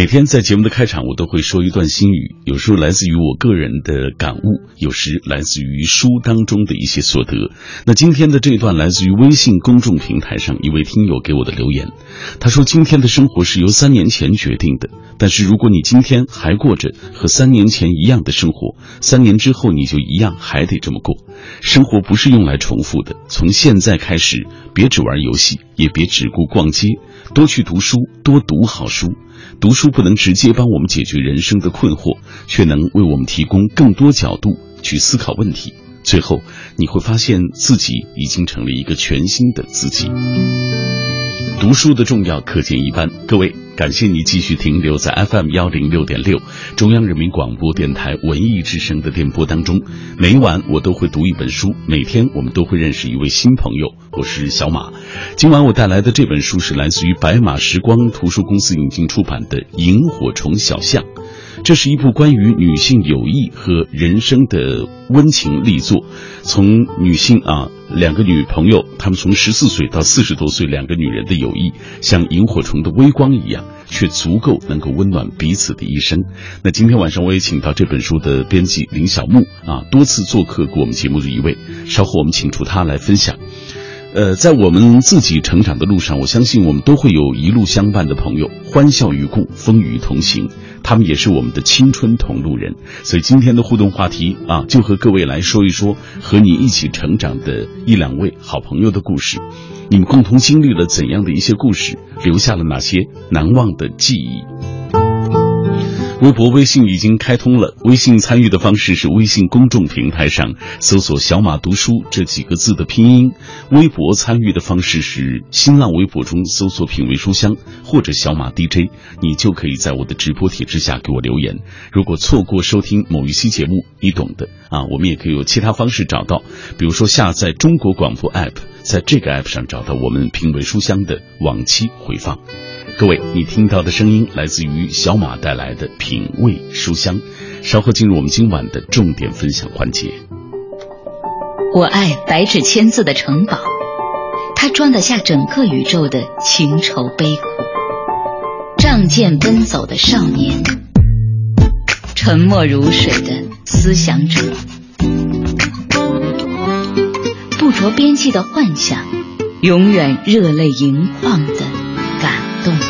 每天在节目的开场，我都会说一段心语，有时候来自于我个人的感悟，有时来自于书当中的一些所得。那今天的这段来自于微信公众平台上一位听友给我的留言，他说：“今天的生活是由三年前决定的，但是如果你今天还过着和三年前一样的生活，三年之后你就一样还得这么过。生活不是用来重复的，从现在开始，别只玩游戏，也别只顾逛街，多去读书，多读好书。”读书不能直接帮我们解决人生的困惑，却能为我们提供更多角度去思考问题。最后，你会发现自己已经成了一个全新的自己。读书的重要可见一斑，各位。感谢你继续停留在 FM 幺零六点六中央人民广播电台文艺之声的电波当中。每晚我都会读一本书，每天我们都会认识一位新朋友。我是小马，今晚我带来的这本书是来自于白马时光图书公司引进出版的《萤火虫小象》。这是一部关于女性友谊和人生的温情力作，从女性啊两个女朋友，她们从十四岁到四十多岁，两个女人的友谊像萤火虫的微光一样，却足够能够温暖彼此的一生。那今天晚上我也请到这本书的编辑林小木啊，多次做客过我们节目的一位，稍后我们请出他来分享。呃，在我们自己成长的路上，我相信我们都会有一路相伴的朋友，欢笑与共，风雨同行。他们也是我们的青春同路人。所以今天的互动话题啊，就和各位来说一说和你一起成长的一两位好朋友的故事。你们共同经历了怎样的一些故事，留下了哪些难忘的记忆？微博、微信已经开通了。微信参与的方式是微信公众平台上搜索“小马读书”这几个字的拼音；微博参与的方式是新浪微博中搜索“品味书香”或者“小马 DJ”，你就可以在我的直播帖之下给我留言。如果错过收听某一期节目，你懂的啊，我们也可以有其他方式找到，比如说下载中国广播 app，在这个 app 上找到我们“品味书香”的往期回放。各位，你听到的声音来自于小马带来的品味书香。稍后进入我们今晚的重点分享环节。我爱白纸千字的城堡，它装得下整个宇宙的情愁悲苦。仗剑奔走的少年，沉默如水的思想者，不着边际的幻想，永远热泪盈眶的感动。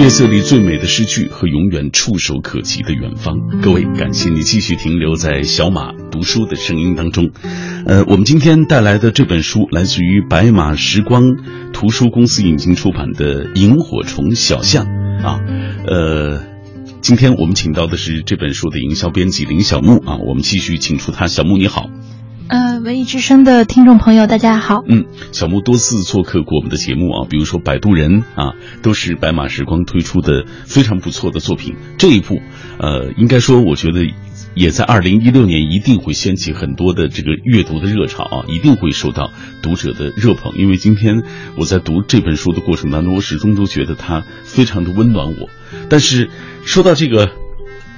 夜色里最美的诗句和永远触手可及的远方。各位，感谢你继续停留在小马读书的声音当中。呃，我们今天带来的这本书来自于白马时光图书公司引进出版的《萤火虫小象》啊。呃，今天我们请到的是这本书的营销编辑林小木啊。我们继续请出他，小木你好。呃，文艺之声的听众朋友，大家好。嗯，小木多次做客过我们的节目啊，比如说《摆渡人》啊，都是白马时光推出的非常不错的作品。这一部，呃，应该说，我觉得也在二零一六年一定会掀起很多的这个阅读的热潮啊，一定会受到读者的热捧。因为今天我在读这本书的过程当中，我始终都觉得它非常的温暖我。但是说到这个。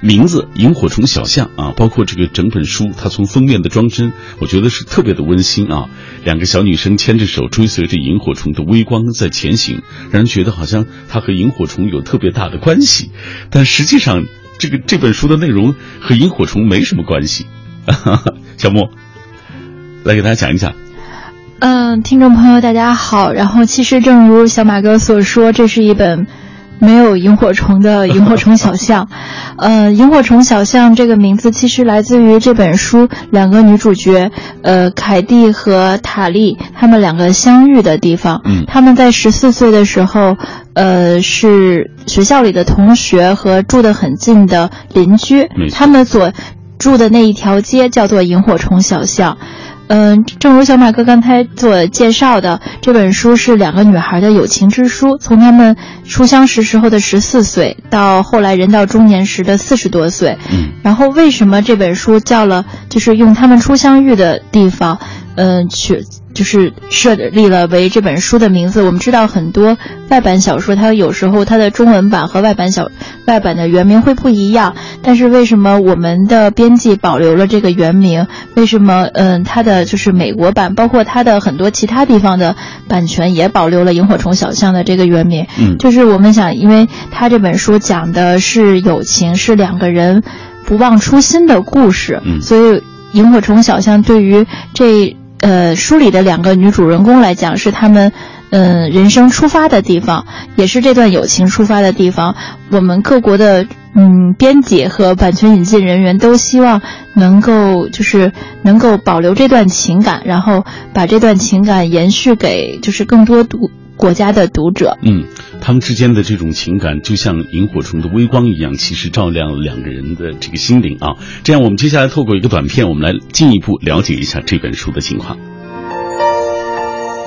名字《萤火虫小象》啊，包括这个整本书，它从封面的装帧，我觉得是特别的温馨啊。两个小女生牵着手，追随着萤火虫的微光在前行，让人觉得好像它和萤火虫有特别大的关系。但实际上，这个这本书的内容和萤火虫没什么关系。小莫，来给大家讲一讲。嗯，听众朋友大家好。然后，其实正如小马哥所说，这是一本。没有萤火虫的萤火虫小巷，呃，萤火虫小巷这个名字其实来自于这本书两个女主角，呃，凯蒂和塔莉，她们两个相遇的地方。嗯，他们在十四岁的时候，呃，是学校里的同学和住得很近的邻居。他们所住的那一条街叫做萤火虫小巷。嗯，正如小马哥刚才所介绍的，这本书是两个女孩的友情之书，从她们初相识时候的十四岁，到后来人到中年时的四十多岁。嗯，然后为什么这本书叫了，就是用他们初相遇的地方，嗯，去就是设立了为这本书的名字。我们知道很多外版小说，它有时候它的中文版和外版小外版的原名会不一样。但是为什么我们的编辑保留了这个原名？为什么嗯，它的就是美国版，包括它的很多其他地方的版权也保留了萤火虫小巷的这个原名？嗯，就是我们想，因为它这本书讲的是友情，是两个人不忘初心的故事，嗯，所以萤火虫小巷对于这。呃，书里的两个女主人公来讲，是他们，嗯，人生出发的地方，也是这段友情出发的地方。我们各国的，嗯，编辑和版权引进人员都希望能够，就是能够保留这段情感，然后把这段情感延续给，就是更多读。国家的读者，嗯，他们之间的这种情感就像萤火虫的微光一样，其实照亮了两个人的这个心灵啊。这样，我们接下来透过一个短片，我们来进一步了解一下这本书的情况。《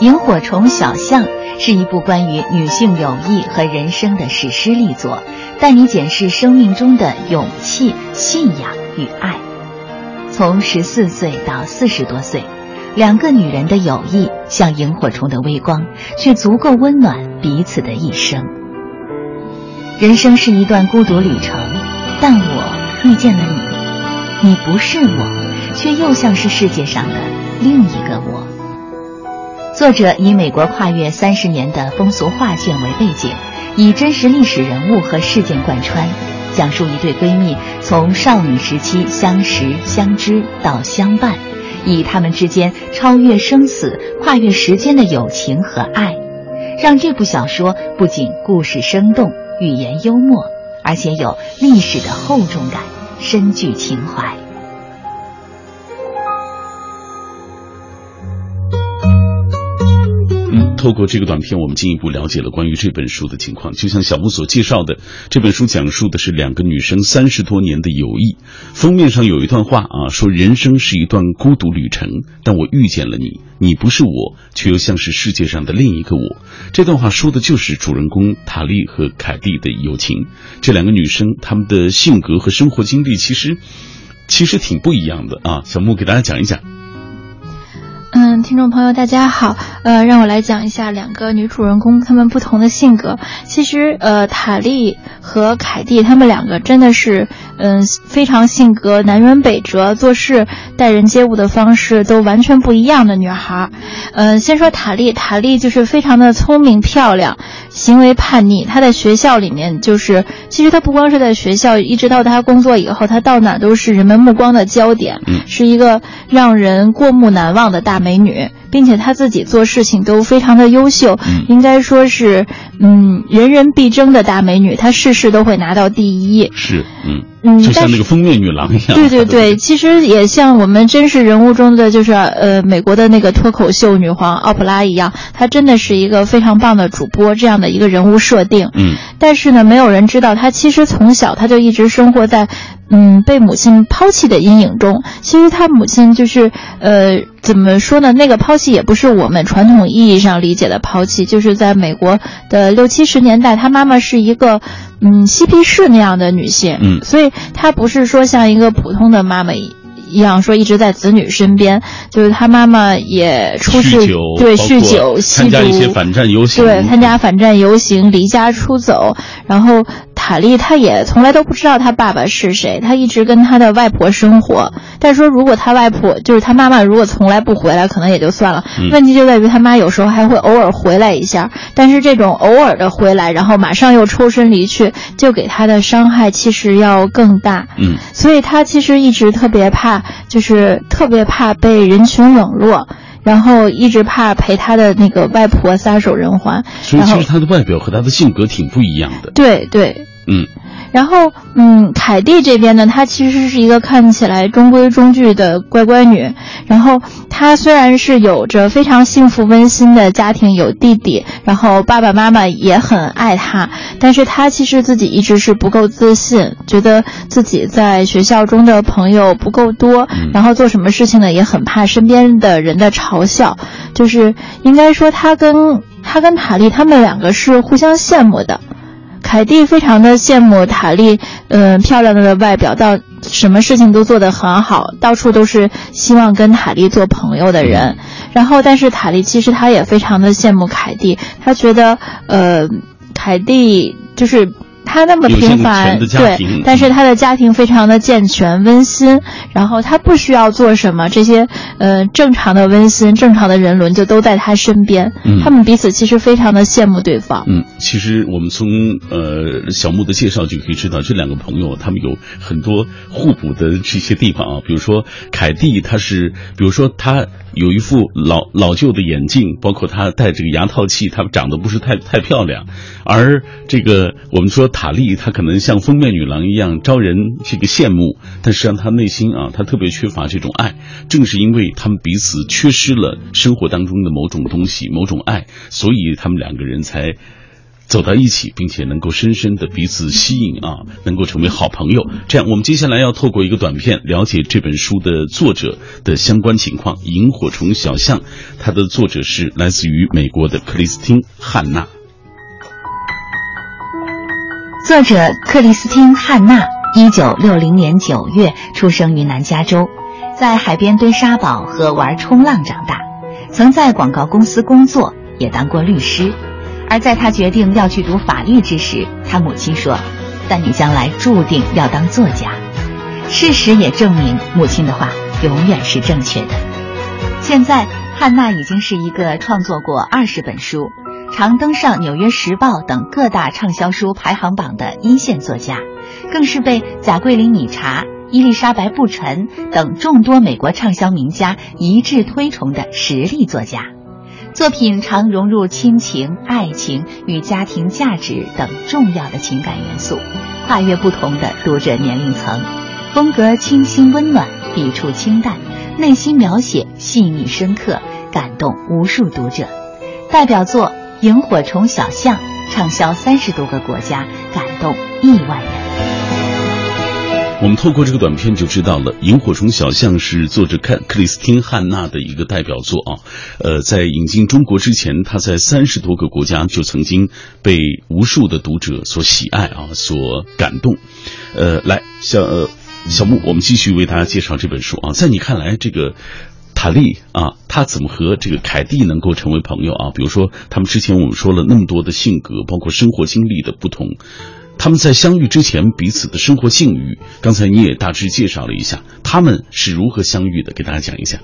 萤火虫小巷》是一部关于女性友谊和人生的史诗力作，带你检视生命中的勇气、信仰与爱。从十四岁到四十多岁。两个女人的友谊像萤火虫的微光，却足够温暖彼此的一生。人生是一段孤独旅程，但我遇见了你，你不是我，却又像是世界上的另一个我。作者以美国跨越三十年的风俗画卷为背景，以真实历史人物和事件贯穿，讲述一对闺蜜从少女时期相识、相知到相伴。以他们之间超越生死、跨越时间的友情和爱，让这部小说不仅故事生动、语言幽默，而且有历史的厚重感、深具情怀。透过这个短片，我们进一步了解了关于这本书的情况。就像小木所介绍的，这本书讲述的是两个女生三十多年的友谊。封面上有一段话啊，说人生是一段孤独旅程，但我遇见了你，你不是我，却又像是世界上的另一个我。这段话说的就是主人公塔莉和凯蒂的友情。这两个女生，她们的性格和生活经历其实其实挺不一样的啊。小木给大家讲一讲。嗯，听众朋友，大家好。呃，让我来讲一下两个女主人公她们不同的性格。其实，呃，塔莉和凯蒂她们两个真的是，嗯，非常性格南辕北辙，做事待人接物的方式都完全不一样的女孩。嗯，先说塔莉，塔莉就是非常的聪明漂亮，行为叛逆。她在学校里面就是，其实她不光是在学校，一直到她工作以后，她到哪都是人们目光的焦点，是一个让人过目难忘的大。美女，并且她自己做事情都非常的优秀，应该说是嗯人人必争的大美女，她事事都会拿到第一。是，嗯嗯，就像那个封面女郎一样。对对 对，其实也像我们真实人物中的就是呃美国的那个脱口秀女皇奥普拉一样，她真的是一个非常棒的主播这样的一个人物设定。嗯，但是呢，没有人知道她其实从小她就一直生活在。嗯，被母亲抛弃的阴影中，其实她母亲就是，呃，怎么说呢？那个抛弃也不是我们传统意义上理解的抛弃，就是在美国的六七十年代，他妈妈是一个，嗯，嬉皮士那样的女性，嗯，所以她不是说像一个普通的妈妈一。一样说一直在子女身边，就是他妈妈也出去对酗酒、吸毒，参加一些反战游行，对参加反战游行，离家出走。然后塔莉她也从来都不知道他爸爸是谁，她一直跟他的外婆生活。但是说如果他外婆就是他妈妈，如果从来不回来，可能也就算了。问题就在于他妈有时候还会偶尔回来一下，但是这种偶尔的回来，然后马上又抽身离去，就给他的伤害其实要更大。嗯，所以他其实一直特别怕。就是特别怕被人群冷落，然后一直怕陪他的那个外婆撒手人寰。所以其实他的外表和他的性格挺不一样的。对对，嗯。然后，嗯，凯蒂这边呢，她其实是一个看起来中规中矩的乖乖女。然后，她虽然是有着非常幸福温馨的家庭，有弟弟，然后爸爸妈妈也很爱她，但是她其实自己一直是不够自信，觉得自己在学校中的朋友不够多，然后做什么事情呢，也很怕身边的人的嘲笑。就是应该说，她跟她跟塔莉他们两个是互相羡慕的。凯蒂非常的羡慕塔莉，嗯，漂亮的外表，到什么事情都做得很好，到处都是希望跟塔莉做朋友的人。然后，但是塔莉其实她也非常的羡慕凯蒂，她觉得，呃，凯蒂就是。他那么平凡，对，但是他的家庭非常的健全温馨，然后他不需要做什么，这些呃正常的温馨、正常的人伦就都在他身边。他们彼此其实非常的羡慕对方。嗯，其实我们从呃小木的介绍就可以知道，这两个朋友他们有很多互补的这些地方啊。比如说凯蒂，他是，比如说他有一副老老旧的眼镜，包括他戴这个牙套器，他长得不是太太漂亮，而这个我们说。塔莉，她可能像封面女郎一样招人这个羡慕，但实际上她内心啊，她特别缺乏这种爱。正是因为他们彼此缺失了生活当中的某种东西、某种爱，所以他们两个人才走到一起，并且能够深深的彼此吸引啊，能够成为好朋友。这样，我们接下来要透过一个短片了解这本书的作者的相关情况。《萤火虫小象》，它的作者是来自于美国的克里斯汀·汉娜。作者克里斯汀·汉娜，一九六零年九月出生于南加州，在海边堆沙堡和玩冲浪长大，曾在广告公司工作，也当过律师。而在他决定要去读法律之时，他母亲说：“但你将来注定要当作家。”事实也证明，母亲的话永远是正确的。现在，汉娜已经是一个创作过二十本书。常登上《纽约时报》等各大畅销书排行榜的一线作家，更是被贾桂林·米查、伊丽莎白·布陈等众多美国畅销名家一致推崇的实力作家。作品常融入亲情、爱情与家庭价值等重要的情感元素，跨越不同的读者年龄层，风格清新温暖，笔触清淡，内心描写细腻深刻，感动无数读者。代表作。萤火虫小象畅销三十多个国家，感动亿万人。我们透过这个短片就知道了，《萤火虫小象》是作者克克里斯汀·汉娜的一个代表作啊。呃，在引进中国之前，他在三十多个国家就曾经被无数的读者所喜爱啊，所感动。呃，来，小呃小木，我们继续为大家介绍这本书啊。在你看来，这个。塔利啊，他怎么和这个凯蒂能够成为朋友啊？比如说，他们之前我们说了那么多的性格，包括生活经历的不同，他们在相遇之前彼此的生活境遇，刚才你也大致介绍了一下，他们是如何相遇的，给大家讲一下。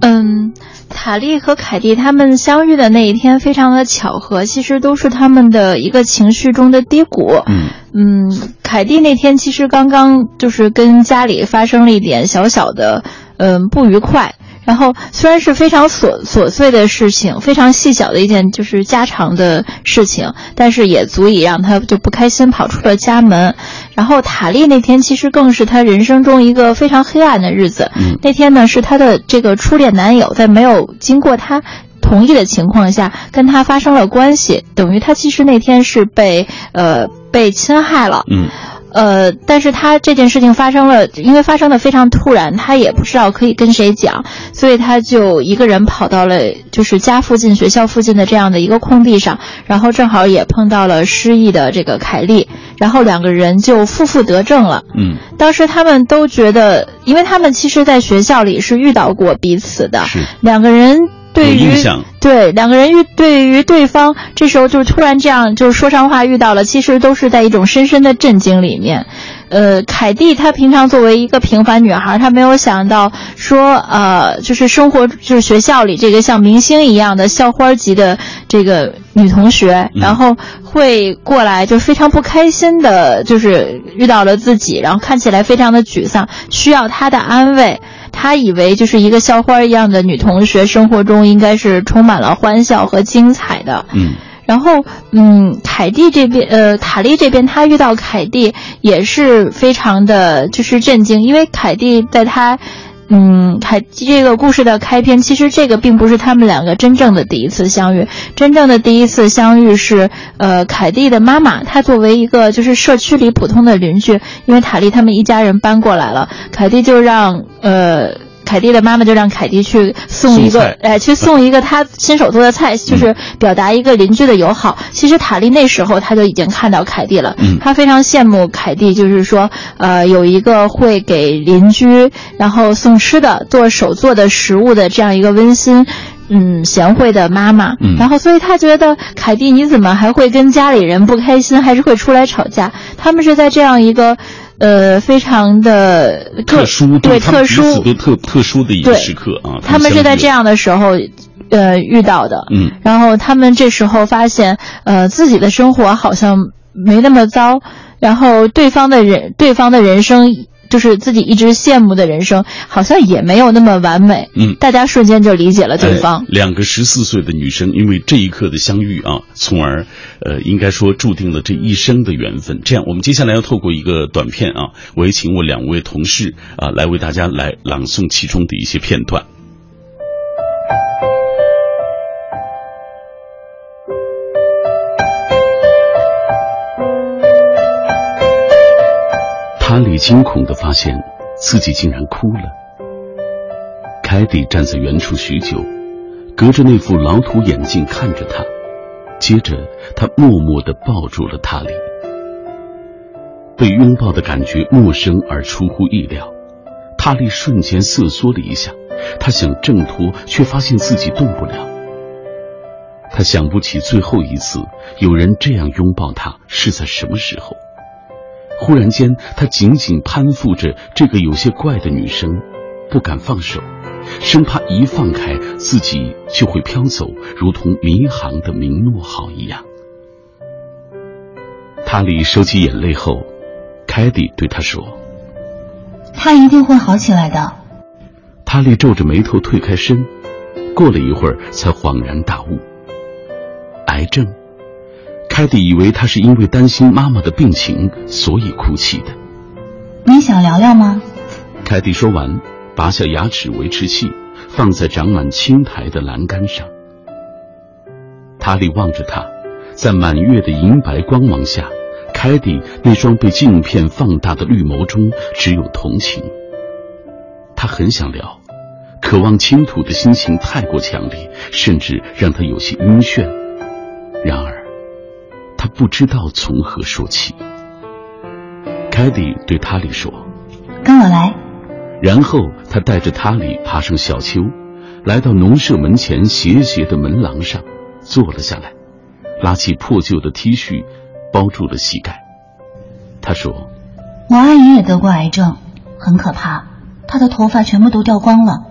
嗯，塔利和凯蒂他们相遇的那一天非常的巧合，其实都是他们的一个情绪中的低谷。嗯嗯，凯蒂那天其实刚刚就是跟家里发生了一点小小的。嗯，不愉快。然后虽然是非常琐琐碎的事情，非常细小的一件就是家常的事情，但是也足以让他就不开心，跑出了家门。然后塔莉那天其实更是他人生中一个非常黑暗的日子。那天呢，是他的这个初恋男友在没有经过他同意的情况下跟他发生了关系，等于他其实那天是被呃被侵害了。嗯。呃，但是他这件事情发生了，因为发生的非常突然，他也不知道可以跟谁讲，所以他就一个人跑到了就是家附近、学校附近的这样的一个空地上，然后正好也碰到了失忆的这个凯莉，然后两个人就负负得正了。嗯，当时他们都觉得，因为他们其实在学校里是遇到过彼此的，两个人。对于对两个人遇对于对方，这时候就突然这样就是说上话遇到了，其实都是在一种深深的震惊里面。呃，凯蒂她平常作为一个平凡女孩，她没有想到说呃，就是生活就是学校里这个像明星一样的校花级的这个女同学，然后会过来就非常不开心的，就是遇到了自己，然后看起来非常的沮丧，需要她的安慰。她以为就是一个校花一样的女同学，生活中应该是充满了欢笑和精彩的。嗯，然后，嗯，凯蒂这边，呃，塔莉这边，他遇到凯蒂也是非常的就是震惊，因为凯蒂在他。嗯，凯这个故事的开篇，其实这个并不是他们两个真正的第一次相遇。真正的第一次相遇是，呃，凯蒂的妈妈，她作为一个就是社区里普通的邻居，因为塔莉他们一家人搬过来了，凯蒂就让呃凯蒂的妈妈就让凯蒂去送一个，哎，去送一个他亲手做的菜，就是表达一个邻居的友好。其实塔莉那时候他就已经看到凯蒂了，他非常羡慕凯蒂，就是说，呃，有一个会给邻居然后送吃的、做手做的食物的这样一个温馨。嗯，贤惠的妈妈，然后所以他觉得凯蒂你怎么还会跟家里人不开心，还是会出来吵架？他们是在这样一个，呃，非常的特殊对特殊都特特殊的一个时刻啊。他们是在这样的时候，呃，遇到的。嗯，然后他们这时候发现，呃，自己的生活好像没那么糟，然后对方的人，对方的人生。就是自己一直羡慕的人生，好像也没有那么完美。嗯，大家瞬间就理解了对方。两个十四岁的女生，因为这一刻的相遇啊，从而，呃，应该说注定了这一生的缘分。这样，我们接下来要透过一个短片啊，我也请我两位同事啊，来为大家来朗诵其中的一些片段。哈利惊恐地发现自己竟然哭了。凯蒂站在原处许久，隔着那副老土眼镜看着他，接着他默默地抱住了塔里。被拥抱的感觉陌生而出乎意料，塔莉瞬间瑟缩了一下，他想挣脱，却发现自己动不了。他想不起最后一次有人这样拥抱他是在什么时候。忽然间，他紧紧攀附着这个有些怪的女生，不敢放手，生怕一放开自己就会飘走，如同迷航的明诺号一样。塔里收起眼泪后，凯蒂对他说：“他一定会好起来的。”塔莉皱着眉头退开身，过了一会儿才恍然大悟：癌症。凯蒂以为他是因为担心妈妈的病情，所以哭泣的。你想聊聊吗？凯蒂说完，拔下牙齿维持器，放在长满青苔的栏杆上。塔里望着他，在满月的银白光芒下，凯蒂那双被镜片放大的绿眸中只有同情。他很想聊，渴望倾吐的心情太过强烈，甚至让他有些晕眩。然而。他不知道从何说起。凯蒂对塔里说：“跟我来。”然后他带着塔里爬上小丘，来到农舍门前斜斜的门廊上，坐了下来，拉起破旧的 T 恤，包住了膝盖。他说：“我阿姨也得过癌症，很可怕，她的头发全部都掉光了。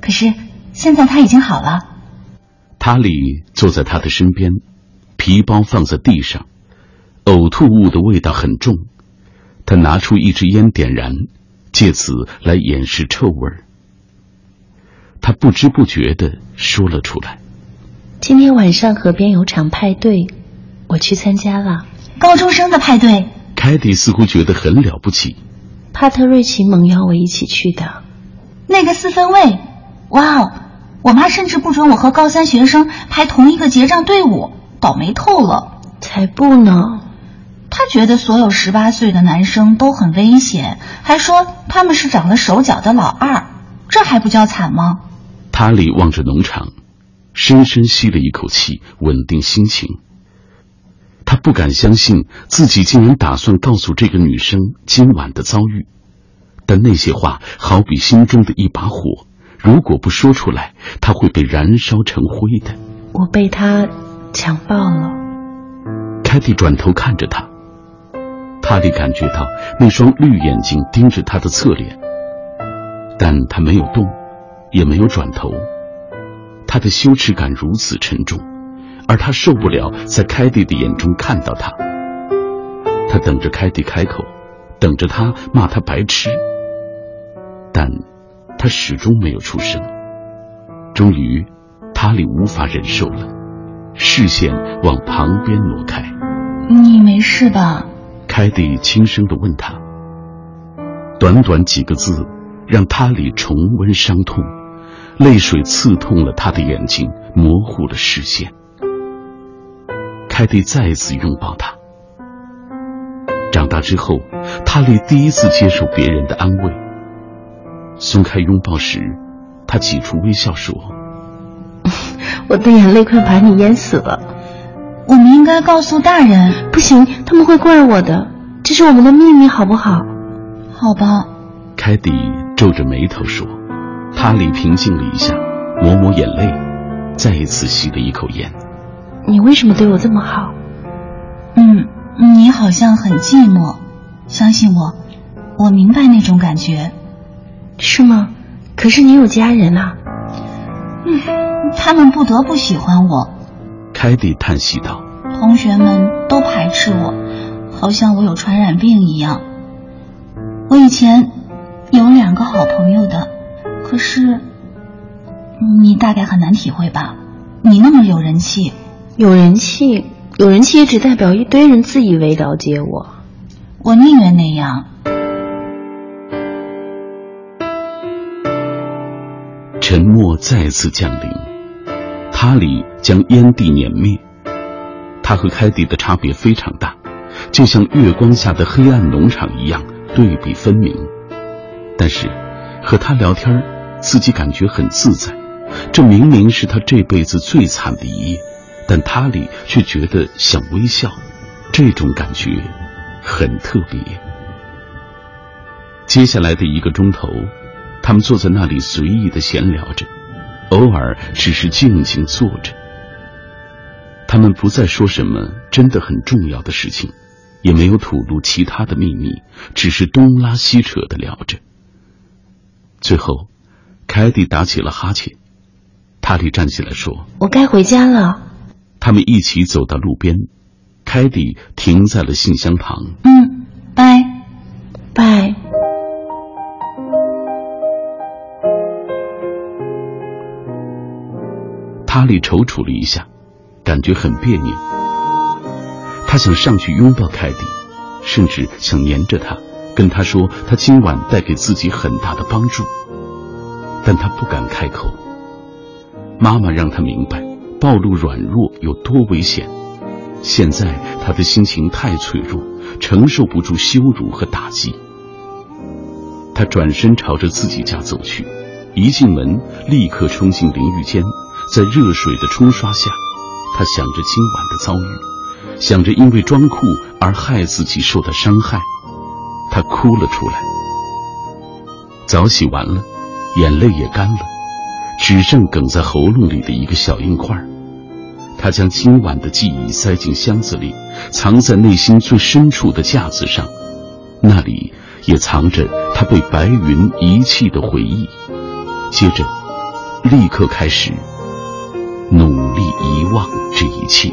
可是现在她已经好了。”塔里坐在他的身边。皮包放在地上，呕吐物的味道很重。他拿出一支烟点燃，借此来掩饰臭味儿。他不知不觉的说了出来：“今天晚上河边有场派对，我去参加了。高中生的派对。”凯蒂似乎觉得很了不起。帕特瑞奇蒙邀我一起去的。那个四分卫，哇哦！我妈甚至不准我和高三学生排同一个结账队伍。倒霉透了，才不呢！他觉得所有十八岁的男生都很危险，还说他们是长了手脚的老二，这还不叫惨吗？塔里望着农场，深深吸了一口气，稳定心情。他不敢相信自己竟然打算告诉这个女生今晚的遭遇，但那些话好比心中的一把火，如果不说出来，他会被燃烧成灰的。我被他。强暴了。凯蒂转头看着他，塔莉感觉到那双绿眼睛盯着他的侧脸，但他没有动，也没有转头。他的羞耻感如此沉重，而他受不了在凯蒂的眼中看到他。他等着凯蒂开口，等着他骂他白痴，但他始终没有出声。终于，塔里无法忍受了。视线往旁边挪开，你没事吧？凯蒂轻声的问他。短短几个字，让塔里重温伤痛，泪水刺痛了他的眼睛，模糊了视线。凯蒂再次拥抱他。长大之后，塔里第一次接受别人的安慰，松开拥抱时，他挤出微笑说：“我的眼泪快把你淹死了。我们应该告诉大人。不行，他们会怪我的。这是我们的秘密，好不好？好吧。”凯蒂皱着眉头说。哈利平静了一下，抹抹眼泪，再一次吸了一口烟。你为什么对我这么好？嗯，你好像很寂寞。相信我，我明白那种感觉。是吗？可是你有家人啊。嗯，他们不得不喜欢我。凯蒂叹息道：“同学们都排斥我，好像我有传染病一样。我以前有两个好朋友的。”可是，你大概很难体会吧？你那么有人气，有人气，有人气也只代表一堆人自以为了解我。我宁愿那样。沉默再次降临，塔里将烟蒂碾灭。他和凯蒂的差别非常大，就像月光下的黑暗农场一样，对比分明。但是，和他聊天自己感觉很自在，这明明是他这辈子最惨的一夜，但塔里却觉得想微笑，这种感觉很特别。接下来的一个钟头，他们坐在那里随意的闲聊着，偶尔只是静静坐着。他们不再说什么真的很重要的事情，也没有吐露其他的秘密，只是东拉西扯的聊着。最后。凯蒂打起了哈欠，塔里站起来说：“我该回家了。”他们一起走到路边，凯蒂停在了信箱旁。“嗯，拜拜。”里踌躇了一下，感觉很别扭。他想上去拥抱凯蒂，甚至想黏着她，跟她说他今晚带给自己很大的帮助。但他不敢开口。妈妈让他明白，暴露软弱有多危险。现在他的心情太脆弱，承受不住羞辱和打击。他转身朝着自己家走去，一进门立刻冲进淋浴间，在热水的冲刷下，他想着今晚的遭遇，想着因为装酷而害自己受的伤害，他哭了出来。澡洗完了。眼泪也干了，只剩哽在喉咙里的一个小硬块。他将今晚的记忆塞进箱子里，藏在内心最深处的架子上，那里也藏着他被白云遗弃的回忆。接着，立刻开始这一切。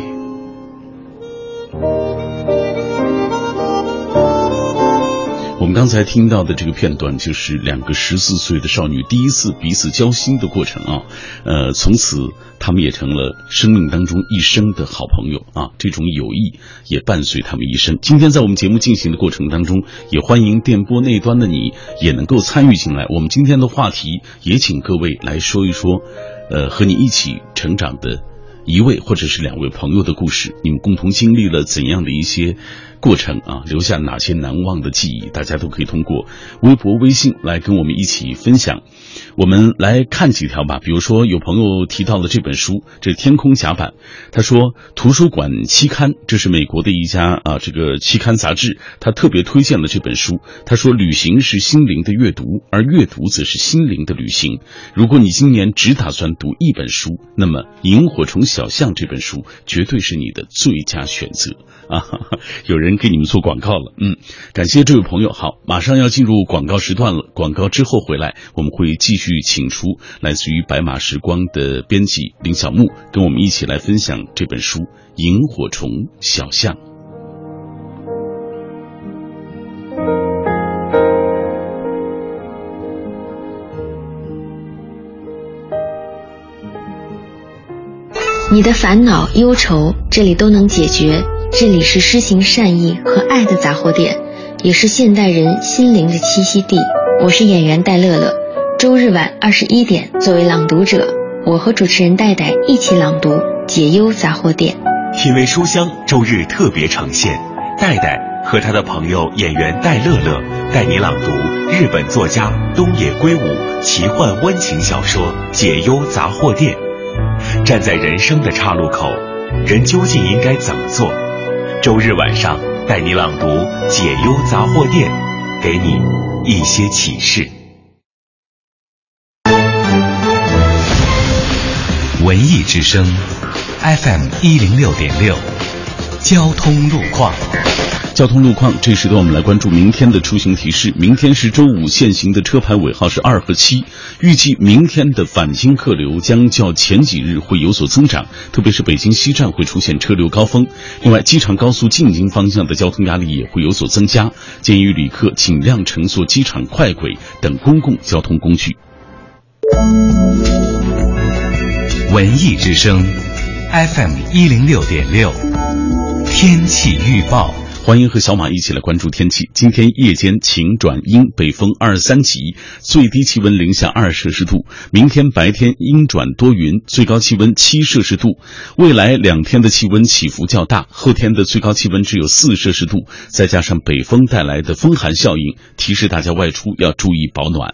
我们刚才听到的这个片段，就是两个十四岁的少女第一次彼此交心的过程啊，呃，从此他们也成了生命当中一生的好朋友啊，这种友谊也伴随他们一生。今天在我们节目进行的过程当中，也欢迎电波那端的你也能够参与进来。我们今天的话题也请各位来说一说，呃，和你一起成长的一位或者是两位朋友的故事，你们共同经历了怎样的一些？过程啊，留下哪些难忘的记忆？大家都可以通过微博、微信来跟我们一起分享。我们来看几条吧。比如说，有朋友提到了这本书，这《天空甲板》。他说，图书馆期刊，这是美国的一家啊，这个期刊杂志，他特别推荐了这本书。他说，旅行是心灵的阅读，而阅读则是心灵的旅行。如果你今年只打算读一本书，那么《萤火虫小象》这本书绝对是你的最佳选择啊！有人。给你们做广告了，嗯，感谢这位朋友。好，马上要进入广告时段了。广告之后回来，我们会继续去请出来自于白马时光的编辑林小木，跟我们一起来分享这本书《萤火虫小象》。你的烦恼、忧愁，这里都能解决。这里是施行善意和爱的杂货店，也是现代人心灵的栖息地。我是演员戴乐乐，周日晚二十一点，作为朗读者，我和主持人戴戴一起朗读《解忧杂货店》。品味书香周日特别呈现，戴戴和他的朋友演员戴乐乐带你朗读日本作家东野圭吾奇幻温情小说《解忧杂货店》。站在人生的岔路口，人究竟应该怎么做？周日晚上带你朗读《解忧杂货店》，给你一些启示。文艺之声，FM 一零六点六，交通路况。交通路况，这时段我们来关注明天的出行提示。明天是周五，限行的车牌尾号是二和七。预计明天的返京客流将较前几日会有所增长，特别是北京西站会出现车流高峰。另外，机场高速进京方向的交通压力也会有所增加，建议旅客尽量乘坐机场快轨等公共交通工具。文艺之声，FM 一零六点六，天气预报。欢迎和小马一起来关注天气。今天夜间晴转阴，北风二三级，最低气温零下二摄氏度。明天白天阴转多云，最高气温七摄氏度。未来两天的气温起伏较大，后天的最高气温只有四摄氏度。再加上北风带来的风寒效应，提示大家外出要注意保暖。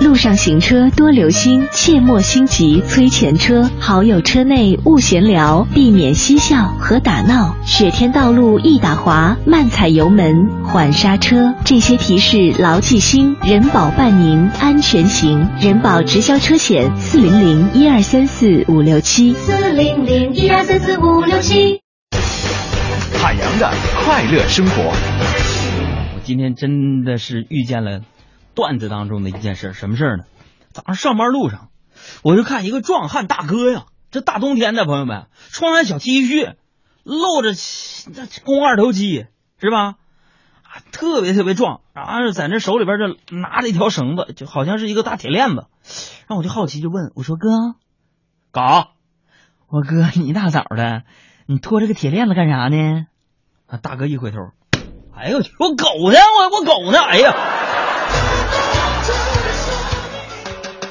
路上行车多留心，切莫心急催前车。好友车内勿闲聊，避免嬉笑和打闹。雪天道路易打滑，慢踩油门，缓刹车。这些提示牢记心，人保伴您安全行。人保直销车险四零零一二三四五六七四零零一二三四五六七。海洋的快乐生活。我今天真的是遇见了段子当中的一件事，什么事呢？早上上班路上，我就看一个壮汉大哥呀，这大冬天的，朋友们，穿完小 T 恤，露着那肱二头肌，是吧？啊，特别特别壮，然后在那手里边就拿着一条绳子，就好像是一个大铁链子。然后我就好奇就问我说：“哥，搞，我哥你一大早的，你拖着个铁链子干啥呢？”啊！大哥一回头，哎呦我去！我狗呢？我我狗呢？哎呀！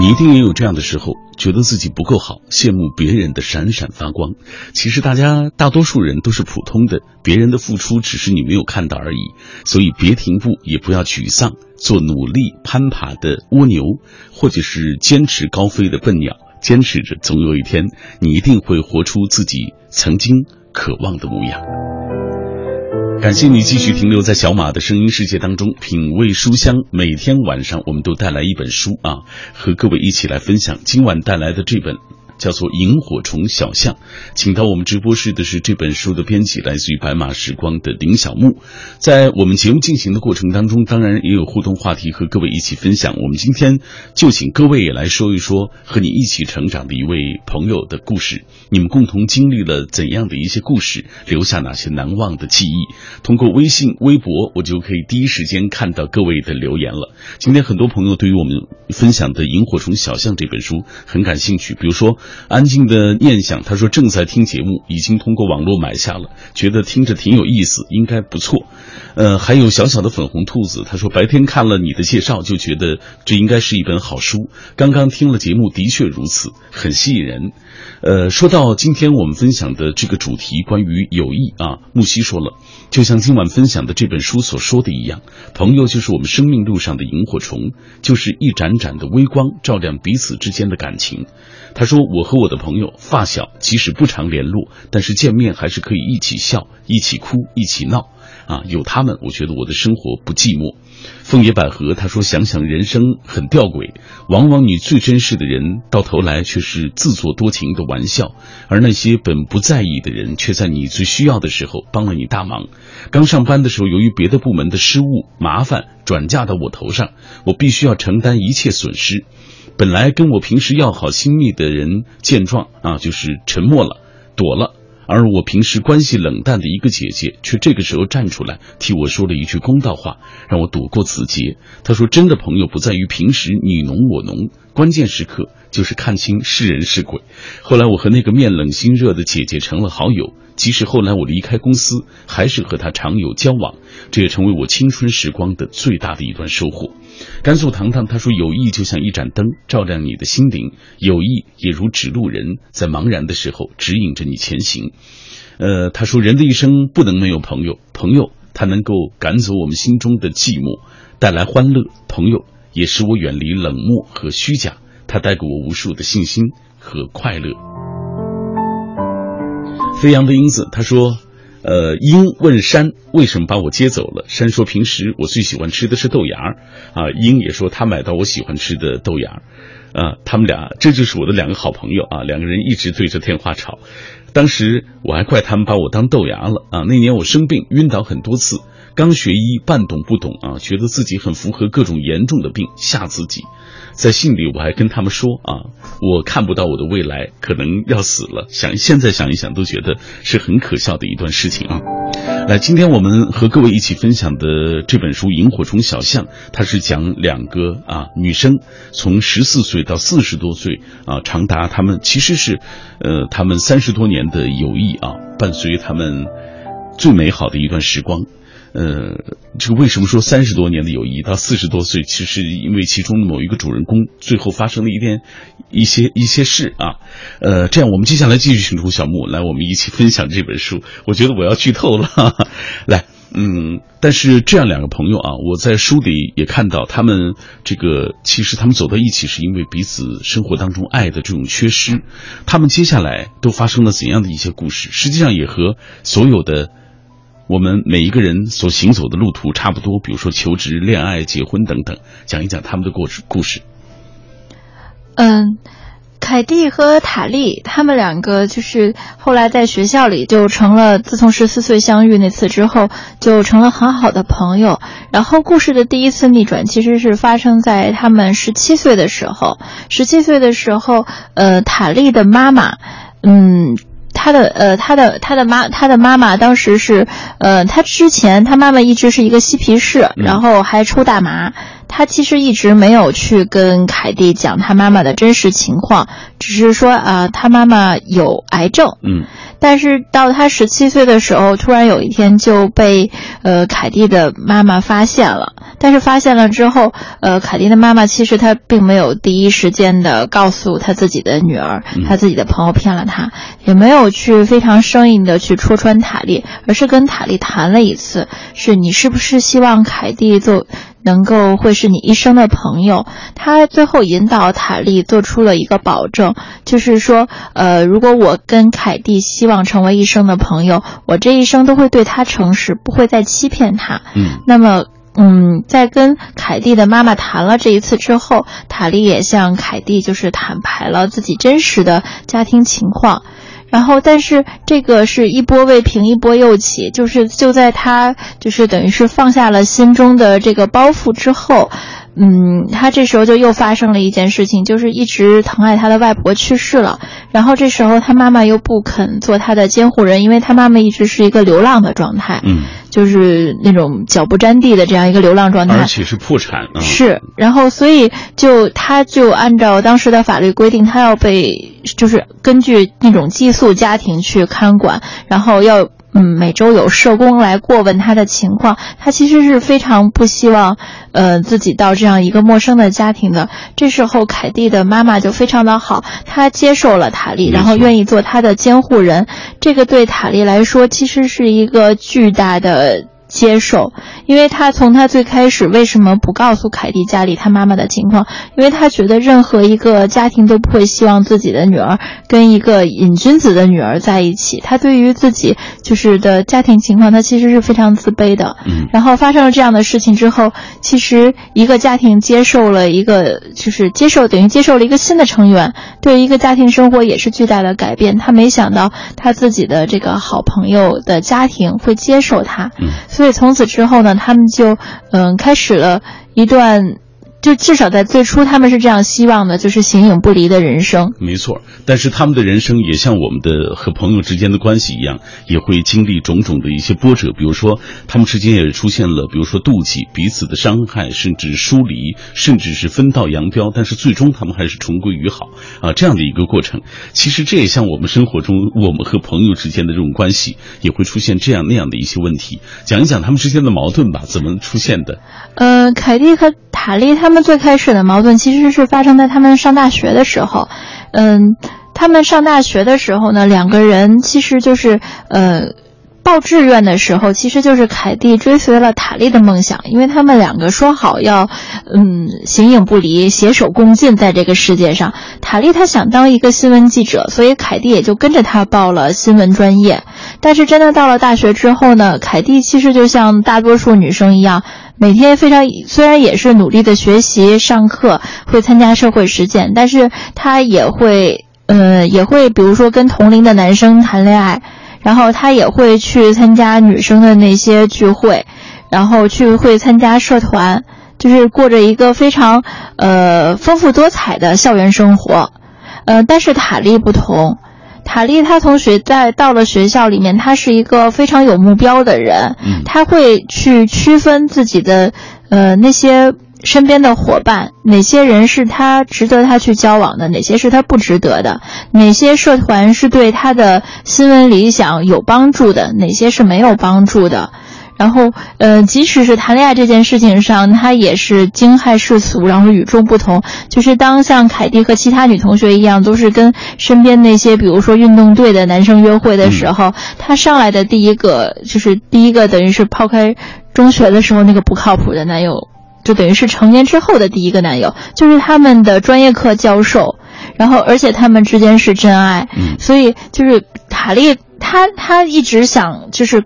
你一定也有这样的时候。觉得自己不够好，羡慕别人的闪闪发光。其实大家大多数人都是普通的，别人的付出只是你没有看到而已。所以别停步，也不要沮丧，做努力攀爬的蜗牛，或者是坚持高飞的笨鸟，坚持着，总有一天你一定会活出自己曾经渴望的模样。感谢你继续停留在小马的声音世界当中，品味书香。每天晚上我们都带来一本书啊，和各位一起来分享。今晚带来的这本。叫做《萤火虫小象》，请到我们直播室的是这本书的编辑，来自于白马时光的林小木。在我们节目进行的过程当中，当然也有互动话题和各位一起分享。我们今天就请各位来说一说和你一起成长的一位朋友的故事。你们共同经历了怎样的一些故事，留下哪些难忘的记忆？通过微信、微博，我就可以第一时间看到各位的留言了。今天很多朋友对于我们分享的《萤火虫小象》这本书很感兴趣，比如说。安静的念想，他说正在听节目，已经通过网络买下了，觉得听着挺有意思，应该不错。呃，还有小小的粉红兔子，他说白天看了你的介绍，就觉得这应该是一本好书。刚刚听了节目，的确如此，很吸引人。呃，说到今天我们分享的这个主题，关于友谊啊，木西说了，就像今晚分享的这本书所说的一样，朋友就是我们生命路上的萤火虫，就是一盏盏的微光，照亮彼此之间的感情。他说，我和我的朋友发小，即使不常联络，但是见面还是可以一起笑，一起哭，一起闹。啊，有他们，我觉得我的生活不寂寞。枫叶百合他说：“想想人生很吊诡，往往你最珍视的人，到头来却是自作多情的玩笑；而那些本不在意的人，却在你最需要的时候帮了你大忙。刚上班的时候，由于别的部门的失误，麻烦转嫁到我头上，我必须要承担一切损失。本来跟我平时要好亲密的人，见状啊，就是沉默了，躲了。”而我平时关系冷淡的一个姐姐，却这个时候站出来替我说了一句公道话，让我躲过此劫。她说：“真的朋友不在于平时你侬我侬，关键时刻就是看清是人是鬼。”后来我和那个面冷心热的姐姐成了好友。即使后来我离开公司，还是和他常有交往，这也成为我青春时光的最大的一段收获。甘肃糖糖他说：“友谊就像一盏灯，照亮你的心灵；友谊也如指路人，在茫然的时候指引着你前行。”呃，他说：“人的一生不能没有朋友，朋友他能够赶走我们心中的寂寞，带来欢乐；朋友也使我远离冷漠和虚假，他带给我无数的信心和快乐。”飞扬的英子他说：“呃，鹰问山为什么把我接走了？山说平时我最喜欢吃的是豆芽儿，啊，鹰也说他买到我喜欢吃的豆芽儿，啊，他们俩这就是我的两个好朋友啊，两个人一直对着电话吵，当时我还怪他们把我当豆芽了啊。那年我生病晕倒很多次，刚学医半懂不懂啊，觉得自己很符合各种严重的病，吓自己。”在信里我还跟他们说啊，我看不到我的未来，可能要死了。想现在想一想，都觉得是很可笑的一段事情啊。来，今天我们和各位一起分享的这本书《萤火虫小巷》，它是讲两个啊女生从十四岁到四十多岁啊，长达他们其实是呃他们三十多年的友谊啊，伴随他们最美好的一段时光。呃，这个为什么说三十多年的友谊到四十多岁，其实因为其中某一个主人公最后发生了一点一些一些事啊。呃，这样我们接下来继续请出小木来，我们一起分享这本书。我觉得我要剧透了，哈 哈来，嗯，但是这样两个朋友啊，我在书里也看到他们这个其实他们走到一起是因为彼此生活当中爱的这种缺失。他们接下来都发生了怎样的一些故事？实际上也和所有的。我们每一个人所行走的路途差不多，比如说求职、恋爱、结婚等等，讲一讲他们的故事。故事。嗯，凯蒂和塔莉他们两个就是后来在学校里就成了，自从十四岁相遇那次之后，就成了很好的朋友。然后故事的第一次逆转其实是发生在他们十七岁的时候。十七岁的时候，呃，塔莉的妈妈，嗯。他的呃，他的他的妈，他的妈妈当时是，呃，他之前他妈妈一直是一个嬉皮士，然后还抽大麻。他其实一直没有去跟凯蒂讲他妈妈的真实情况，只是说啊，他妈妈有癌症。嗯。但是到他十七岁的时候，突然有一天就被呃凯蒂的妈妈发现了。但是发现了之后，呃，凯蒂的妈妈其实她并没有第一时间的告诉他自己的女儿，他自己的朋友骗了他，也没有去非常生硬的去戳穿塔莉，而是跟塔莉谈了一次，是你是不是希望凯蒂做。能够会是你一生的朋友，他最后引导塔莉做出了一个保证，就是说，呃，如果我跟凯蒂希望成为一生的朋友，我这一生都会对他诚实，不会再欺骗他。嗯，那么，嗯，在跟凯蒂的妈妈谈了这一次之后，塔莉也向凯蒂就是坦白了自己真实的家庭情况。然后，但是这个是一波未平一波又起，就是就在他就是等于是放下了心中的这个包袱之后，嗯，他这时候就又发生了一件事情，就是一直疼爱他的外婆去世了，然后这时候他妈妈又不肯做他的监护人，因为他妈妈一直是一个流浪的状态，嗯，就是那种脚不沾地的这样一个流浪状态，而且是破产，啊、是，然后所以就他就按照当时的法律规定，他要被就是根据那种寄宿家庭去看管，然后要。嗯，每周有社工来过问他的情况，他其实是非常不希望，呃，自己到这样一个陌生的家庭的。这时候，凯蒂的妈妈就非常的好，她接受了塔莉，然后愿意做他的监护人。这个对塔莉来说，其实是一个巨大的。接受，因为他从他最开始为什么不告诉凯蒂家里他妈妈的情况？因为他觉得任何一个家庭都不会希望自己的女儿跟一个瘾君子的女儿在一起。他对于自己就是的家庭情况，他其实是非常自卑的。嗯。然后发生了这样的事情之后，其实一个家庭接受了一个，就是接受等于接受了一个新的成员，对于一个家庭生活也是巨大的改变。他没想到他自己的这个好朋友的家庭会接受他。嗯。所以所以从此之后呢，他们就嗯开始了一段。就至少在最初，他们是这样希望的，就是形影不离的人生。没错，但是他们的人生也像我们的和朋友之间的关系一样，也会经历种种的一些波折。比如说，他们之间也出现了，比如说妒忌、彼此的伤害，甚至疏离，甚至是分道扬镳。但是最终他们还是重归于好啊，这样的一个过程。其实这也像我们生活中我们和朋友之间的这种关系，也会出现这样那样的一些问题。讲一讲他们之间的矛盾吧，怎么出现的？呃，凯蒂和塔莉他。他他们最开始的矛盾其实是发生在他们上大学的时候，嗯，他们上大学的时候呢，两个人其实就是呃报志愿的时候，其实就是凯蒂追随了塔莉的梦想，因为他们两个说好要嗯形影不离，携手共进在这个世界上。塔莉她想当一个新闻记者，所以凯蒂也就跟着他报了新闻专业。但是真的到了大学之后呢，凯蒂其实就像大多数女生一样。每天非常虽然也是努力的学习上课，会参加社会实践，但是他也会，呃，也会比如说跟同龄的男生谈恋爱，然后他也会去参加女生的那些聚会，然后去会参加社团，就是过着一个非常呃丰富多彩的校园生活，呃，但是塔莉不同。塔莉她从学在到了学校里面，她是一个非常有目标的人，她会去区分自己的呃那些身边的伙伴，哪些人是他值得他去交往的，哪些是他不值得的，哪些社团是对他的新闻理想有帮助的，哪些是没有帮助的。然后，呃，即使是谈恋爱这件事情上，他也是惊骇世俗，然后与众不同。就是当像凯蒂和其他女同学一样，都是跟身边那些，比如说运动队的男生约会的时候，他上来的第一个就是第一个，等于是抛开中学的时候那个不靠谱的男友，就等于是成年之后的第一个男友，就是他们的专业课教授。然后，而且他们之间是真爱，所以就是塔莉，他他一直想就是。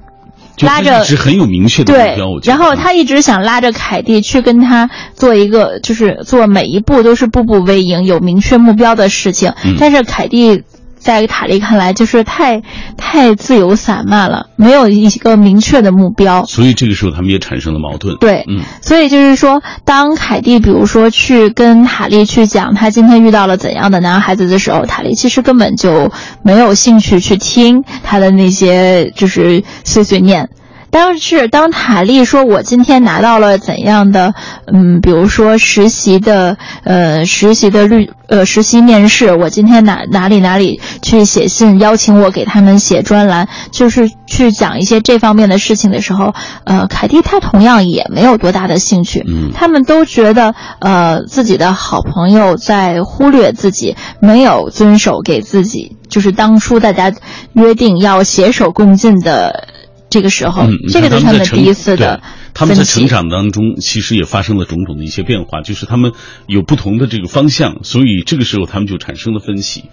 拉着一直很有明确的目标，然后他一直想拉着凯蒂去跟他做一个，就是做每一步都是步步为营、有明确目标的事情。但是凯蒂在塔莉看来就是太太自由散漫了，没有一个明确的目标。所以这个时候他们也产生了矛盾。对，嗯，所以就是说，当凯蒂比如说去跟塔莉去讲他今天遇到了怎样的男孩子的时候，塔莉其实根本就没有兴趣去听他的那些就是碎碎念。但是当塔莉说“我今天拿到了怎样的，嗯，比如说实习的，呃，实习的律，呃，实习面试，我今天哪哪里哪里去写信邀请我给他们写专栏，就是去讲一些这方面的事情的时候，呃，凯蒂她同样也没有多大的兴趣。嗯，他们都觉得，呃，自己的好朋友在忽略自己，没有遵守给自己，就是当初大家约定要携手共进的。这个时候，这个是他们第一次的。他们在成长当中，其实也发生了种种的一些变化，就是他们有不同的这个方向，所以这个时候他们就产生了分歧。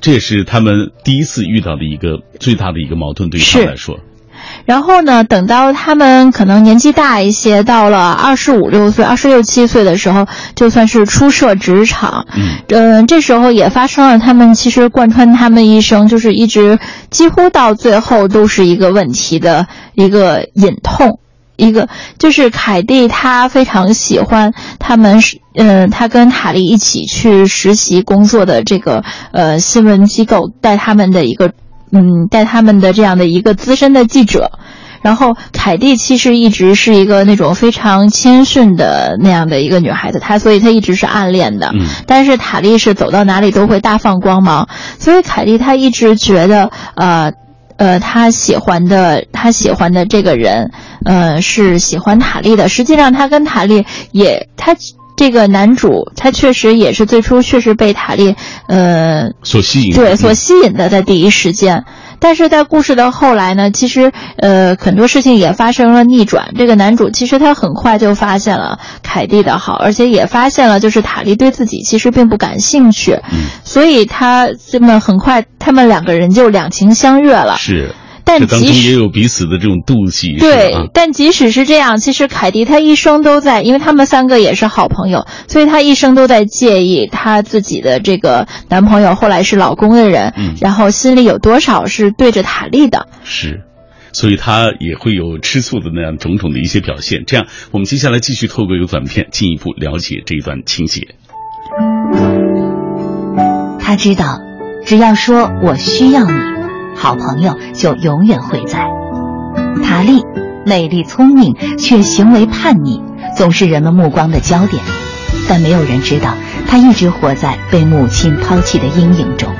这也是他们第一次遇到的一个最大的一个矛盾，对于他来说。然后呢，等到他们可能年纪大一些，到了二十五六岁、二十六七岁的时候，就算是初涉职场。嗯，呃，这时候也发生了他们其实贯穿他们一生，就是一直几乎到最后都是一个问题的一个隐痛。一个就是凯蒂，她非常喜欢他们是，嗯，她跟塔莉一起去实习工作的这个呃新闻机构带他们的一个，嗯，带他们的这样的一个资深的记者。然后凯蒂其实一直是一个那种非常谦逊的那样的一个女孩子，她所以她一直是暗恋的。嗯，但是塔莉是走到哪里都会大放光芒，所以凯蒂她一直觉得，呃，呃，她喜欢的她喜欢的这个人，呃，是喜欢塔莉的。实际上，她跟塔莉也，他这个男主他确实也是最初确实被塔莉，呃，所吸引，对，所吸引的，在第一时间。但是在故事的后来呢，其实呃很多事情也发生了逆转。这个男主其实他很快就发现了凯蒂的好，而且也发现了就是塔莉对自己其实并不感兴趣，所以他这么很快他们两个人就两情相悦了。是。但当中也有彼此的这种妒忌。对，但即使是这样，其实凯蒂她一生都在，因为他们三个也是好朋友，所以她一生都在介意她自己的这个男朋友后来是老公的人，嗯，然后心里有多少是对着塔莉的。是，所以他也会有吃醋的那样种种的一些表现。这样，我们接下来继续透过一个短片进一步了解这一段情节。他知道，只要说我需要你。好朋友就永远会在。塔莉美丽聪明，却行为叛逆，总是人们目光的焦点。但没有人知道，她一直活在被母亲抛弃的阴影中，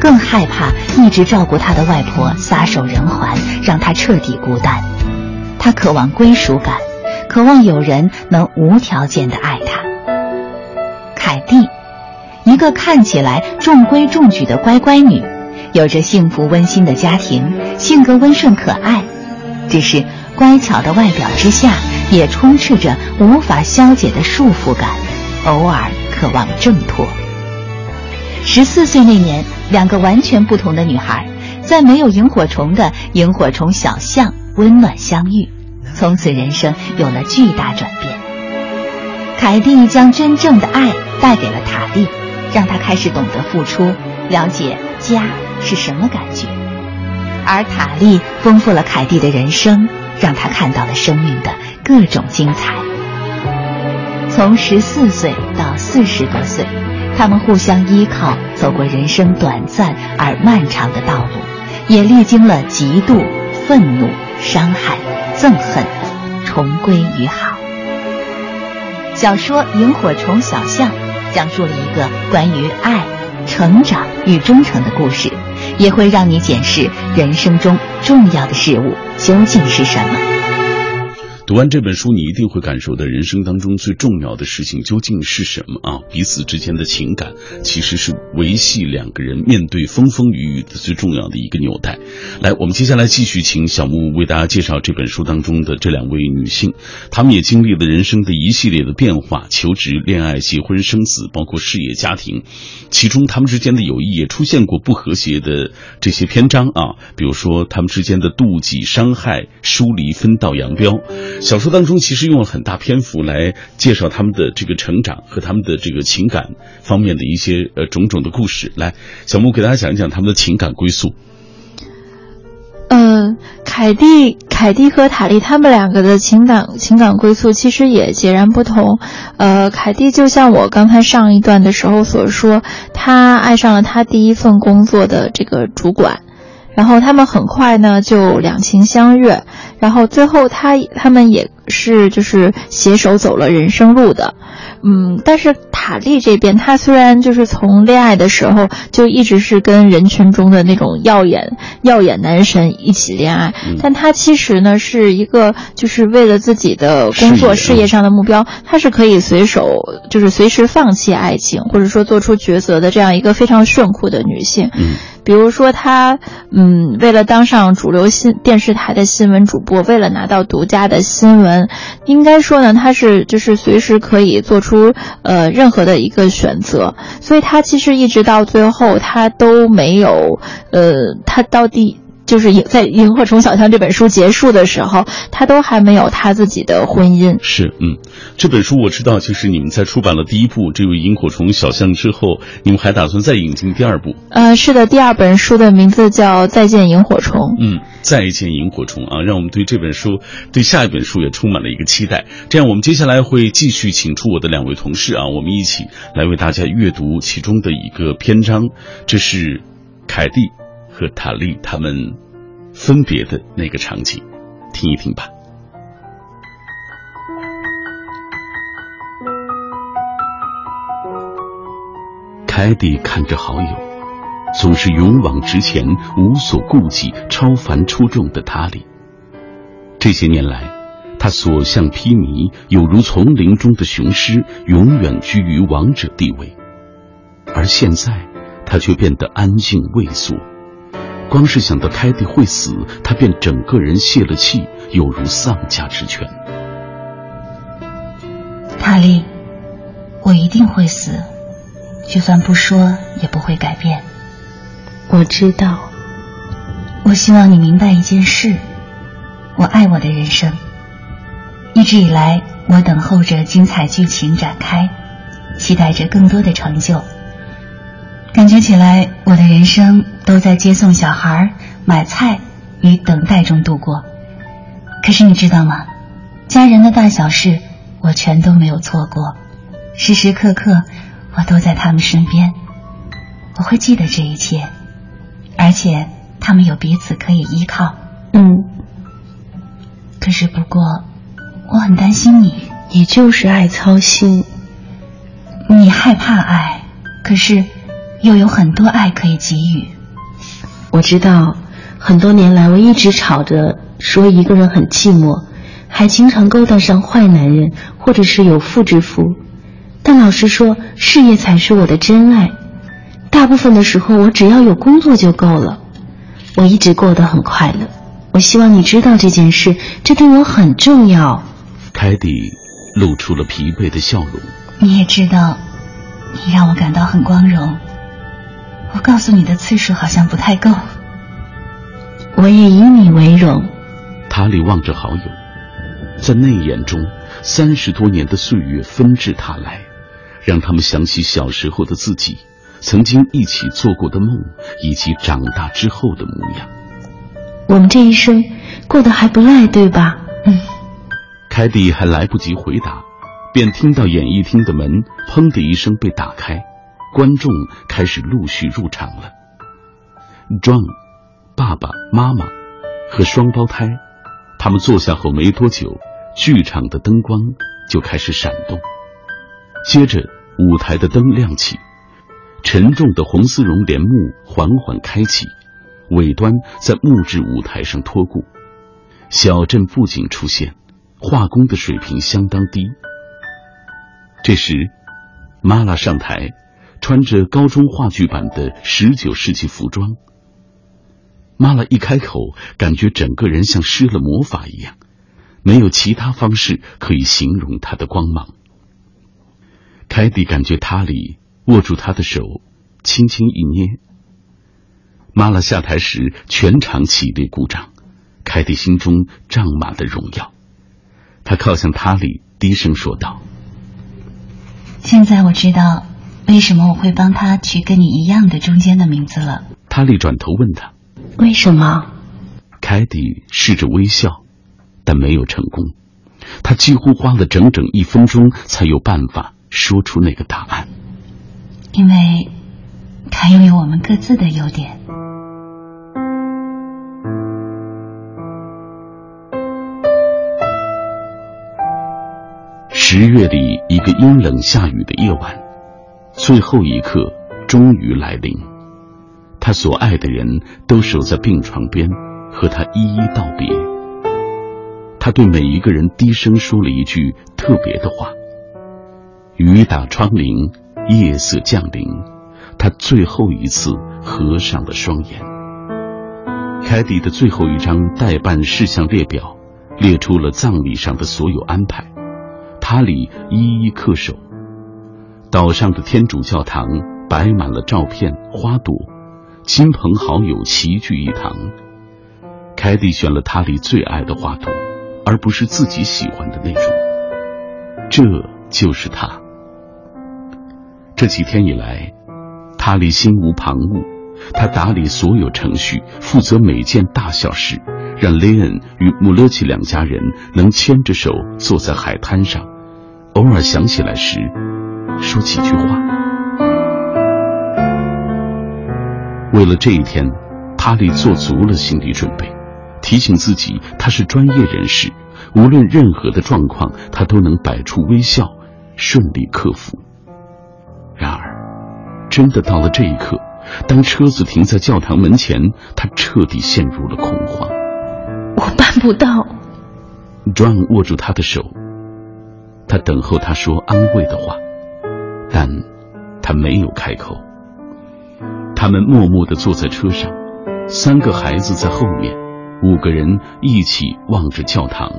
更害怕一直照顾她的外婆撒手人寰，让她彻底孤单。她渴望归属感，渴望有人能无条件的爱她。凯蒂，一个看起来中规中矩的乖乖女。有着幸福温馨的家庭，性格温顺可爱，只是乖巧的外表之下，也充斥着无法消解的束缚感，偶尔渴望挣脱。十四岁那年，两个完全不同的女孩，在没有萤火虫的萤火虫小巷温暖相遇，从此人生有了巨大转变。凯蒂将真正的爱带给了塔蒂，让她开始懂得付出，了解家。是什么感觉？而塔莉丰富了凯蒂的人生，让他看到了生命的各种精彩。从十四岁到四十多岁，他们互相依靠，走过人生短暂而漫长的道路，也历经了嫉妒、愤怒、伤害、憎恨，重归于好。小说《萤火虫小巷》讲述了一个关于爱、成长与忠诚的故事。也会让你检视人生中重要的事物究竟是什么。读完这本书，你一定会感受到人生当中最重要的事情究竟是什么啊？彼此之间的情感其实是维系两个人面对风风雨雨的最重要的一个纽带。来，我们接下来继续请小木为大家介绍这本书当中的这两位女性，她们也经历了人生的一系列的变化：求职、恋爱、结婚、生子，包括事业、家庭。其中，她们之间的友谊也出现过不和谐的这些篇章啊，比如说她们之间的妒忌、伤害、疏离、分道扬镳。小说当中其实用了很大篇幅来介绍他们的这个成长和他们的这个情感方面的一些呃种种的故事。来，小木给大家讲一讲他们的情感归宿。嗯，凯蒂、凯蒂和塔莉他们两个的情感情感归宿其实也截然不同。呃，凯蒂就像我刚才上一段的时候所说，她爱上了她第一份工作的这个主管。然后他们很快呢就两情相悦，然后最后他他们也是就是携手走了人生路的，嗯，但是塔莉这边，她虽然就是从恋爱的时候就一直是跟人群中的那种耀眼耀眼男神一起恋爱，但她其实呢是一个就是为了自己的工作事业上的目标，她是可以随手就是随时放弃爱情或者说做出抉择的这样一个非常炫酷的女性。嗯。比如说，她嗯，为了当上主流新电视台的新闻主播，为了拿到独家的新闻，应该说呢，他是就是随时可以做出呃任何的一个选择。所以，他其实一直到最后，他都没有呃，他到底。就是在《萤火虫小巷》这本书结束的时候，他都还没有他自己的婚姻。是，嗯，这本书我知道，其实你们在出版了第一部这个《萤火虫小巷》之后，你们还打算再引进第二部？呃，是的，第二本书的名字叫《再见萤火虫》。嗯，再见萤火虫啊，让我们对这本书、对下一本书也充满了一个期待。这样，我们接下来会继续请出我的两位同事啊，我们一起来为大家阅读其中的一个篇章。这是凯蒂和塔利他们分别的那个场景，听一听吧。凯蒂看着好友。总是勇往直前、无所顾忌、超凡出众的他里。这些年来，他所向披靡，有如丛林中的雄狮，永远居于王者地位。而现在，他却变得安静畏缩。光是想到凯蒂会死，他便整个人泄了气，有如丧家之犬。塔莉，我一定会死，就算不说，也不会改变。我知道，我希望你明白一件事：我爱我的人生。一直以来，我等候着精彩剧情展开，期待着更多的成就。感觉起来，我的人生都在接送小孩、买菜与等待中度过。可是你知道吗？家人的大小事，我全都没有错过，时时刻刻，我都在他们身边。我会记得这一切。而且他们有彼此可以依靠。嗯。可是不过，我很担心你。你就是爱操心。你害怕爱，可是又有很多爱可以给予。我知道，很多年来我一直吵着说一个人很寂寞，还经常勾搭上坏男人或者是有妇之夫。但老实说，事业才是我的真爱。大部分的时候，我只要有工作就够了。我一直过得很快乐。我希望你知道这件事，这对我很重要。凯蒂露出了疲惫的笑容。你也知道，你让我感到很光荣。我告诉你的次数好像不太够。我也以你为荣。塔里望着好友，在内眼中，三十多年的岁月纷至沓来，让他们想起小时候的自己。曾经一起做过的梦，以及长大之后的模样。我们这一生过得还不赖，对吧？嗯。凯蒂还来不及回答，便听到演艺厅的门“砰”的一声被打开，观众开始陆续入场了。John、爸爸妈妈和双胞胎，他们坐下后没多久，剧场的灯光就开始闪动，接着舞台的灯亮起。沉重的红丝绒帘幕缓缓开启，尾端在木质舞台上托固。小镇布景出现，画工的水平相当低。这时，玛拉上台，穿着高中话剧版的十九世纪服装。玛拉一开口，感觉整个人像施了魔法一样，没有其他方式可以形容她的光芒。凯蒂感觉塔里。握住他的手，轻轻一捏。妈拉下台时，全场起立鼓掌。凯蒂心中胀满了荣耀，他靠向塔里，低声说道：“现在我知道为什么我会帮他取跟你一样的中间的名字了。”塔里转头问他：“为什么？”凯蒂试着微笑，但没有成功。他几乎花了整整一分钟，才有办法说出那个答案。因为，他拥有我们各自的优点。十月里一个阴冷下雨的夜晚，最后一刻终于来临。他所爱的人都守在病床边，和他一一道别。他对每一个人低声说了一句特别的话：“雨打窗棂。”夜色降临，他最后一次合上了双眼。凯蒂的最后一张代办事项列表，列出了葬礼上的所有安排，塔里一一恪守。岛上的天主教堂摆满了照片、花朵，亲朋好友齐聚一堂。凯蒂选了塔里最爱的花朵，而不是自己喜欢的那种。这就是他。这几天以来，塔里心无旁骛，他打理所有程序，负责每件大小事，让雷恩与穆勒奇两家人能牵着手坐在海滩上，偶尔想起来时，说几句话。为了这一天，塔里做足了心理准备，提醒自己他是专业人士，无论任何的状况，他都能摆出微笑，顺利克服。然而，真的到了这一刻。当车子停在教堂门前，他彻底陷入了恐慌。我办不到。John 握住他的手，他等候他说安慰的话，但他没有开口。他们默默地坐在车上，三个孩子在后面，五个人一起望着教堂。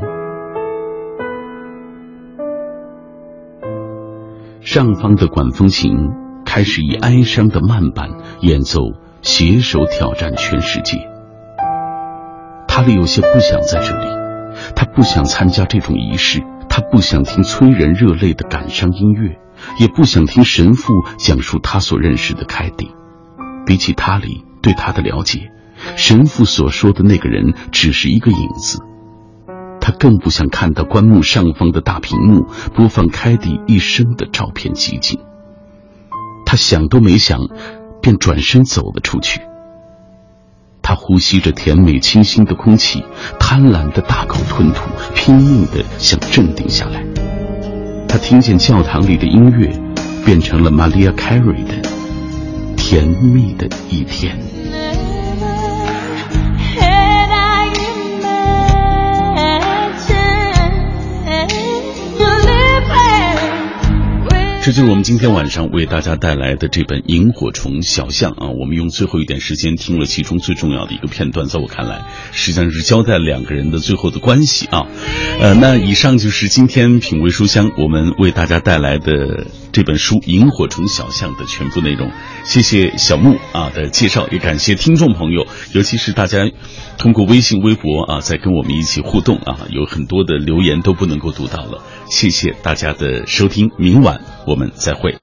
上方的管风琴。开始以哀伤的慢板演奏，携手挑战全世界。塔里有些不想在这里，他不想参加这种仪式，他不想听催人热泪的感伤音乐，也不想听神父讲述他所认识的凯蒂。比起塔里对他的了解，神父所说的那个人只是一个影子。他更不想看到棺木上方的大屏幕播放凯蒂一生的照片集锦。他想都没想，便转身走了出去。他呼吸着甜美清新的空气，贪婪的大口吞吐，拼命的想镇定下来。他听见教堂里的音乐，变成了 Maria Carey 的《甜蜜的一天》。这就是我们今天晚上为大家带来的这本《萤火虫小象》啊，我们用最后一点时间听了其中最重要的一个片段，在我看来，实际上是交代两个人的最后的关系啊。呃，那以上就是今天品味书香我们为大家带来的这本书《萤火虫小象》的全部内容。谢谢小木啊的介绍，也感谢听众朋友，尤其是大家通过微信、微博啊，在跟我们一起互动啊，有很多的留言都不能够读到了，谢谢大家的收听，明晚。我们再会。